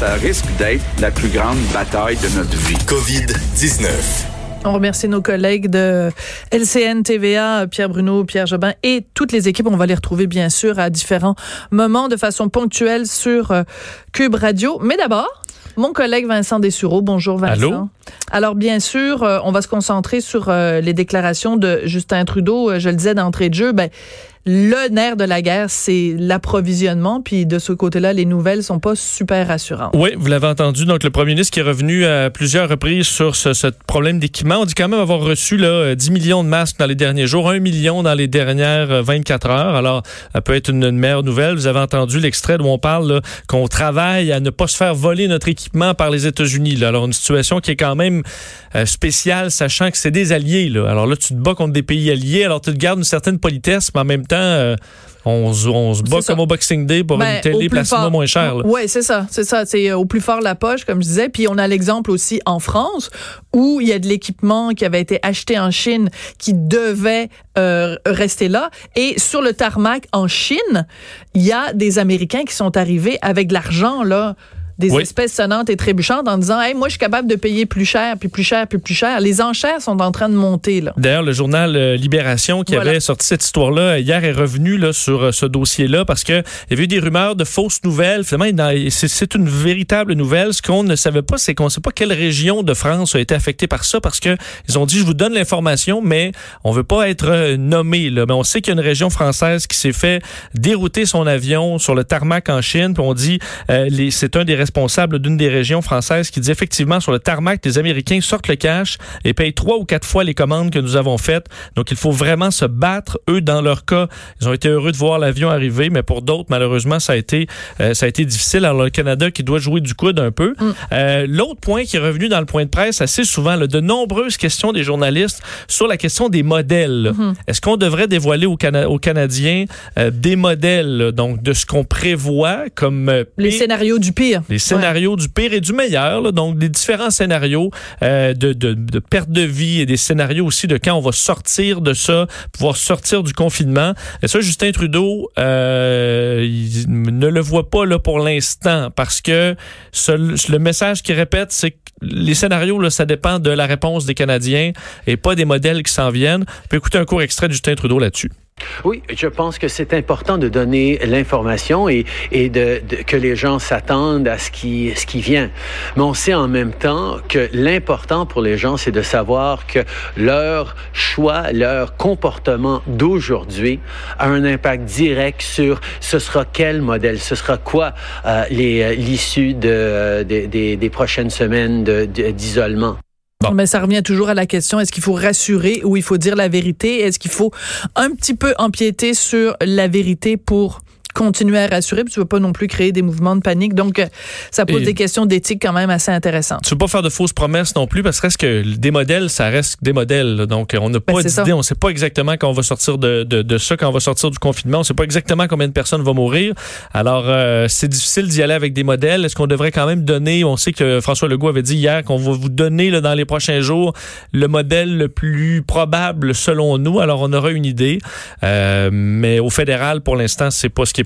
Ça risque d'être la plus grande bataille de notre vie. COVID-19. On remercie nos collègues de LCN TVA, Pierre Bruno, Pierre Jobin et toutes les équipes. On va les retrouver bien sûr à différents moments de façon ponctuelle sur euh, Cube Radio. Mais d'abord, mon collègue Vincent Dessureau. Bonjour Vincent. Allô? Alors bien sûr, euh, on va se concentrer sur euh, les déclarations de Justin Trudeau. je le disais d'entrée de jeu, ben le nerf de la guerre, c'est l'approvisionnement. Puis de ce côté-là, les nouvelles sont pas super rassurantes. Oui, vous l'avez entendu. Donc, le premier ministre qui est revenu à plusieurs reprises sur ce, problème d'équipement. On dit quand même avoir reçu là, 10 millions de masques dans les derniers jours, 1 million dans les dernières 24 heures. Alors, ça peut être une, meilleure nouvelle. Vous avez entendu l'extrait où on parle qu'on travaille à ne pas se faire voler notre équipement par les États-Unis. Alors, une situation qui est quand même euh, spéciale, sachant que c'est des alliés. Alors là, tu te bats contre des pays alliés. Alors, tu te gardes une certaine politesse, mais en même temps, euh, on, on, se bat comme au Boxing Day pour Ben, une télé placée moins chère. Oui, c'est ça, c'est ça. C'est euh, au plus fort la poche, comme je disais. Puis on a l'exemple aussi en France où il y a de l'équipement qui avait été acheté en Chine qui devait euh, rester là. Et sur le tarmac en Chine, il y a des Américains qui sont arrivés avec de l'argent là des Oui. espèces sonnantes et trébuchantes en disant hey, moi je suis capable de payer plus cher puis plus cher puis plus cher les enchères sont en train de monter là D'ailleurs, le journal euh, Libération qui Voilà. avait sorti cette histoire-là hier est revenu là, sur euh, ce dossier-là parce que il y avait eu des rumeurs de fausses nouvelles. Finalement, c'est- une véritable nouvelle. Ce qu'on ne savait pas, c'est qu'on ne sait pas quelle région de France a été affectée par ça parce que ils ont dit je vous donne l'information, mais on veut pas être euh, nommé. Là. Mais on sait qu'il y a une région française qui s'est fait dérouter son avion sur le tarmac en Chine. Puis on dit euh, c'est un des responsables d'une des régions françaises qui dit effectivement sur le tarmac, les Américains sortent le cash et payent trois ou quatre fois les commandes que nous avons faites. Donc il faut vraiment se battre. Eux, dans leur cas, ils ont été heureux de voir l'avion arriver, mais pour d'autres, malheureusement, ça a été euh, ça a été difficile. Alors le Canada qui doit jouer du coude un peu. Euh, L'autre point qui est revenu dans le point de presse assez souvent, là, de nombreuses questions des journalistes sur la question des modèles. là. Est-ce qu'on devrait dévoiler aux, Cana- aux Canadiens euh, des modèles, donc de ce qu'on prévoit comme les scénarios du pire les scénarios du pire et du meilleur, là, donc des différents scénarios euh, de, de, perte de vie et des scénarios aussi de quand on va sortir de ça, pouvoir sortir du confinement. Et ça, Justin Trudeau euh, ne le voit pas là pour l'instant parce que le message qu'il répète, c'est que les scénarios, là, ça dépend de la réponse des Canadiens et pas des modèles qui s'en viennent. On peut écouter un court extrait de Justin Trudeau là-dessus. Oui, je pense que c'est important de donner l'information et, et de, de- que les gens s'attendent à ce qui, ce qui vient. Mais on sait en même temps que l'important pour les gens, c'est de savoir que leur choix, leur comportement d'aujourd'hui a un impact direct sur ce sera quel modèle, ce sera quoi euh, euh, l'issue de, des- des, des prochaines semaines de- de- d'isolement. Bon. Mais ça revient toujours à la question est-ce qu'il faut rassurer ou il faut dire la vérité? Est-ce qu'il faut un petit peu empiéter sur la vérité pour continuer à rassurer puis tu veux pas non plus créer des mouvements de panique donc euh, ça pose Et- des questions d'éthique quand même assez intéressantes. Tu veux pas faire de fausses promesses non plus parce que reste que des modèles, ça reste des modèles. là. Donc, on n'a Ben, pas ça. d'idée. On sait pas exactement quand on va sortir de, de, de ça, quand on va sortir du confinement. On sait pas exactement combien de personnes vont mourir. Alors, euh, c'est difficile d'y aller avec des modèles. Est-ce qu'on devrait quand même donner, on sait que François Legault avait dit hier qu'on va vous donner là, dans les prochains jours le modèle le plus probable selon nous. Alors, on aura une idée. Euh, mais au fédéral, pour l'instant, c'est pas ce qui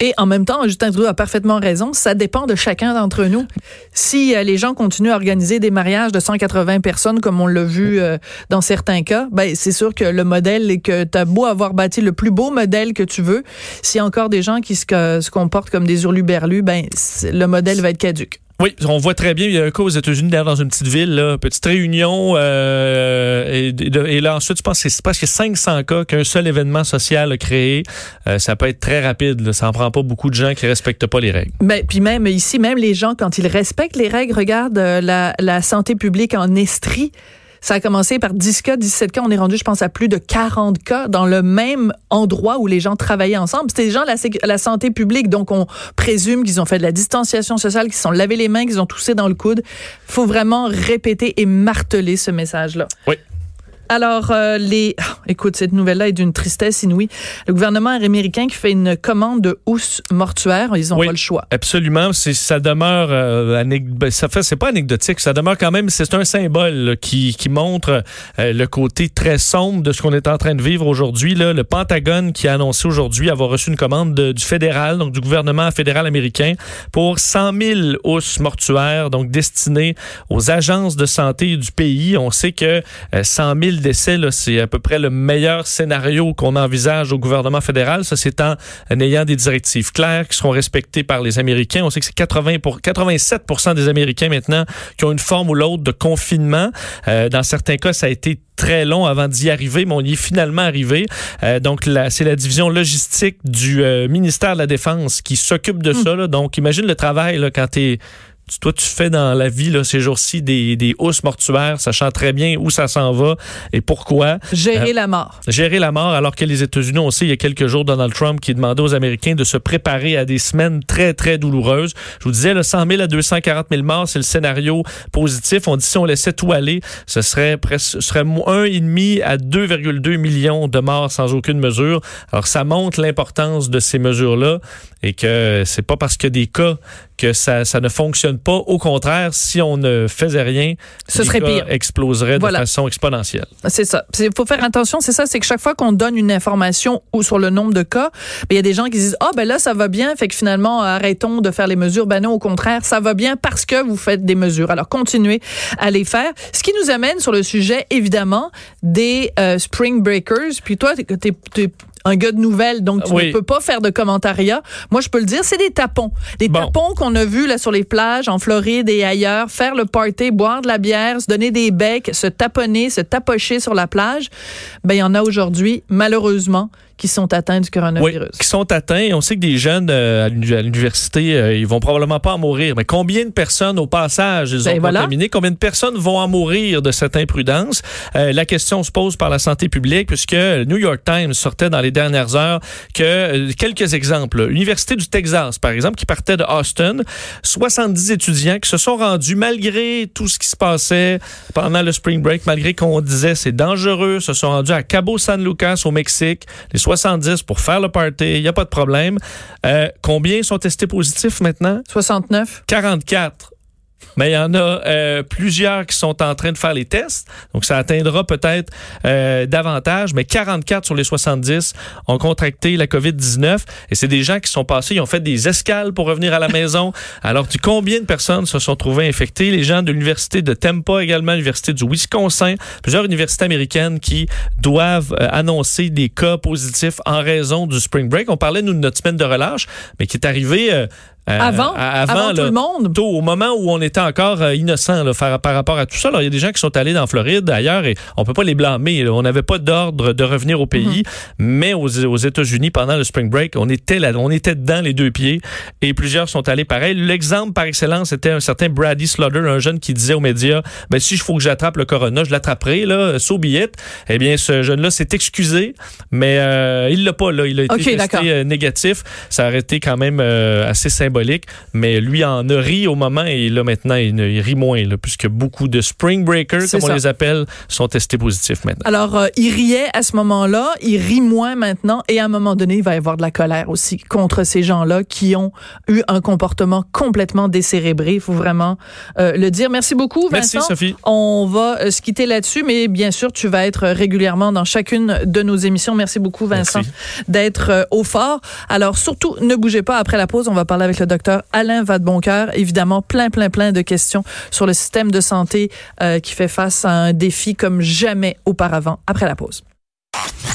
Et en même temps, Justin Trudeau a parfaitement raison, ça dépend de chacun d'entre nous. Si euh, les gens continuent à organiser des mariages de 180 personnes comme on l'a vu euh, dans certains cas, ben c'est sûr que le modèle est que tu as beau avoir bâti le plus beau modèle que tu veux, s'il y a encore des gens qui se, se comportent comme des hurluberlus, ben le modèle va être caduque. Oui, on voit très bien. Il y a un cas aux États-Unis, d'ailleurs, dans une petite ville, là, petite réunion. euh, et, là, ensuite, je pense que c'est presque 500 cas qu'un seul événement social a créé. Euh, ça peut être très rapide. Ça en prend pas beaucoup de gens qui respectent pas les règles. Ben, puis même ici, même les gens, quand ils respectent les règles, regarde euh, la, la santé publique en Estrie. Ça a commencé par 10 cas, 17 cas. On est rendu, je pense, à plus de 40 cas dans le même endroit où les gens travaillaient ensemble. C'était des gens de la, santé publique. Donc, on présume qu'ils ont fait de la distanciation sociale, qu'ils se sont lavé les mains, qu'ils ont toussé dans le coude. faut vraiment répéter et marteler ce message-là. Oui. Alors, euh, les, ah, écoute, cette nouvelle-là est d'une tristesse inouïe. Le gouvernement américain qui fait une commande de housse mortuaire, ils n'ont pas le choix. Absolument, ça demeure euh, ben, ça fait c'est pas anecdotique, ça demeure quand même c'est un symbole qui, qui montre euh, le côté très sombre de ce qu'on est en train de vivre aujourd'hui. Le Pentagone qui a annoncé aujourd'hui avoir reçu une commande du fédéral, donc du gouvernement fédéral américain, pour 100 000 housses mortuaires, donc destinées aux agences de santé du pays. On sait que 100 000 décès, c'est à peu près le meilleur scénario qu'on envisage au gouvernement fédéral. Ça, c'est en, ayant des directives claires qui seront respectées par les Américains. On sait que c'est 80 pour, 87% des Américains maintenant qui ont une forme ou l'autre de confinement. Euh, dans certains cas, ça a été très long avant d'y arriver, mais on y est finalement arrivé. Euh, donc, c'est la division logistique du euh, ministère de la Défense qui s'occupe de hmm. ça. Là. Donc, imagine le travail là, quand tu es toi, tu fais dans la vie là, ces jours-ci des, des housses mortuaires, sachant très bien où ça s'en va et pourquoi. Gérer euh, la mort. Gérer la mort, alors que les États-Unis, on sait, il y a quelques jours, Donald Trump qui demandait aux Américains de se préparer à des semaines très, très douloureuses. Je vous disais, là, 100 000 à 240 000 morts, c'est le scénario positif. On dit si on laissait tout aller, ce serait presque, ce serait 1,5 à 2,2 millions de morts sans aucune mesure. Alors, ça montre l'importance de ces mesures-là et que c'est pas parce que des cas que ça, ça ne fonctionne pas. Au contraire, si on ne faisait rien, ce serait pire. exploserait de façon exponentielle. C'est ça. Il faut faire attention, c'est ça, c'est que chaque fois qu'on donne une information ou sur le nombre de cas, ben, il y a des gens qui disent, ah ben là, ça va bien, fait que finalement, arrêtons de faire les mesures. Ben non, au contraire, ça va bien parce que vous faites des mesures. Alors, continuez à les faire. Ce qui nous amène sur le sujet, évidemment, des euh, Spring Breakers. Puis toi, tu es, un gars de nouvelles, donc tu ne peux pas faire de commentariat. Moi, je peux le dire, c'est des tapons. Des tapons qu'on a vus là sur les plages en Floride et ailleurs, faire le party, boire de la bière, se donner des becs, se taponner, se tapocher sur la plage. Ben, il y en a aujourd'hui, malheureusement, qui sont atteints du coronavirus. Oui, qui sont atteints. On sait que des jeunes euh, à l'université, euh, ils vont probablement pas en mourir. Mais combien de personnes, au passage, ils ben ont contaminé? Combien de personnes vont en mourir de cette imprudence? Euh, la question se pose par la santé publique, puisque New York Times sortait dans les dernières heures que quelques exemples. L'Université du Texas, par exemple, qui partait de Austin, 70 étudiants qui se sont rendus malgré tout ce qui se passait pendant le spring break, malgré qu'on disait c'est dangereux, se sont rendus à Cabo San Lucas au Mexique. Les 70 pour faire le party, il n'y a pas de problème. Euh, combien sont testés positifs maintenant? 69. 44 mais il y en a euh, plusieurs qui sont en train de faire les tests. Donc, ça atteindra peut-être euh, davantage, mais 44 sur les 70 ont contracté la COVID-19. Et c'est des gens qui sont passés, ils ont fait des escales pour revenir à la maison. Alors, tu combien de personnes se sont trouvées infectées? Les gens de l'Université de Tampa également, l'Université du Wisconsin, plusieurs universités américaines qui doivent euh, annoncer des cas positifs en raison du spring break. On parlait, nous, de notre semaine de relâche, mais qui est arrivé euh, avant, avant, tout le monde? au moment où on était encore euh, innocent par, rapport à tout ça. Alors, il y a des gens qui sont allés dans Floride, ailleurs, et on peut pas les blâmer. On n'avait pas d'ordre de revenir au pays, mhm. mais aux, aux États-Unis, pendant le spring break, on était là, on était dedans les deux pieds, et plusieurs sont allés pareil. L'exemple par excellence, c'était un certain Brady Slaughter, un jeune qui disait aux médias, ben si je faut que j'attrape le corona, je l'attraperai là, so Eh bien, ce jeune-là s'est excusé, mais euh, il l'a pas là, il a été testé négatif. Ça a été quand même assez symbolique mais lui en a ri au moment et là maintenant il, rit moins puisque beaucoup de spring breakers comme on les appelle sont testés positifs maintenant. Alors euh, il riait à ce moment-là, il rit moins maintenant et à un moment donné il va y avoir de la colère aussi contre ces gens-là qui ont eu un comportement complètement décérébré. Il faut vraiment euh, le dire. Merci beaucoup Vincent. Merci Sophie. On va euh, se quitter là-dessus, mais bien sûr tu vas être régulièrement dans chacune de nos émissions. Merci beaucoup Vincent d'être au fort. Alors surtout ne bougez pas après la pause, on va parler avec le docteur Alain Vadeboncoeur. Évidemment, plein, plein, plein de questions sur le système de santé euh, qui fait face à un défi comme jamais auparavant après la pause.